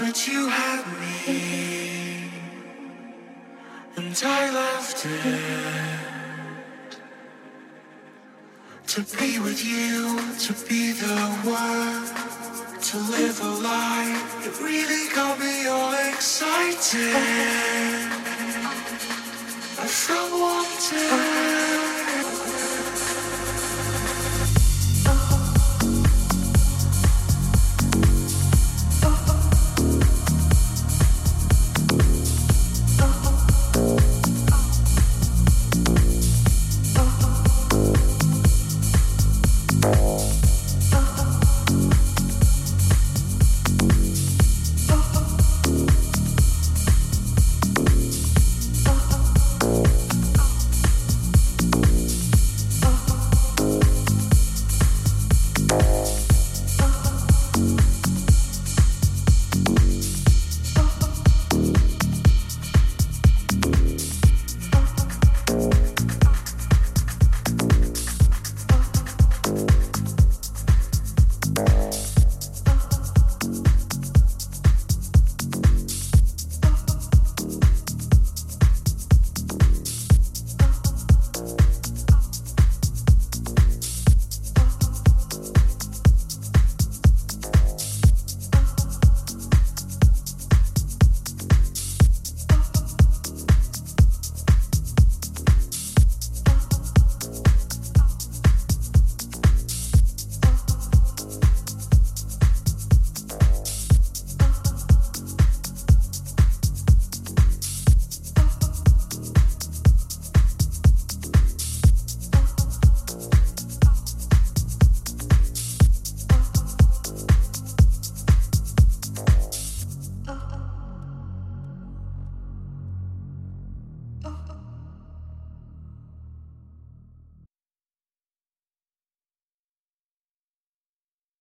but you had me, and I left it to be with you, to be the one, to live a life. It really got me all excited. I felt wanted.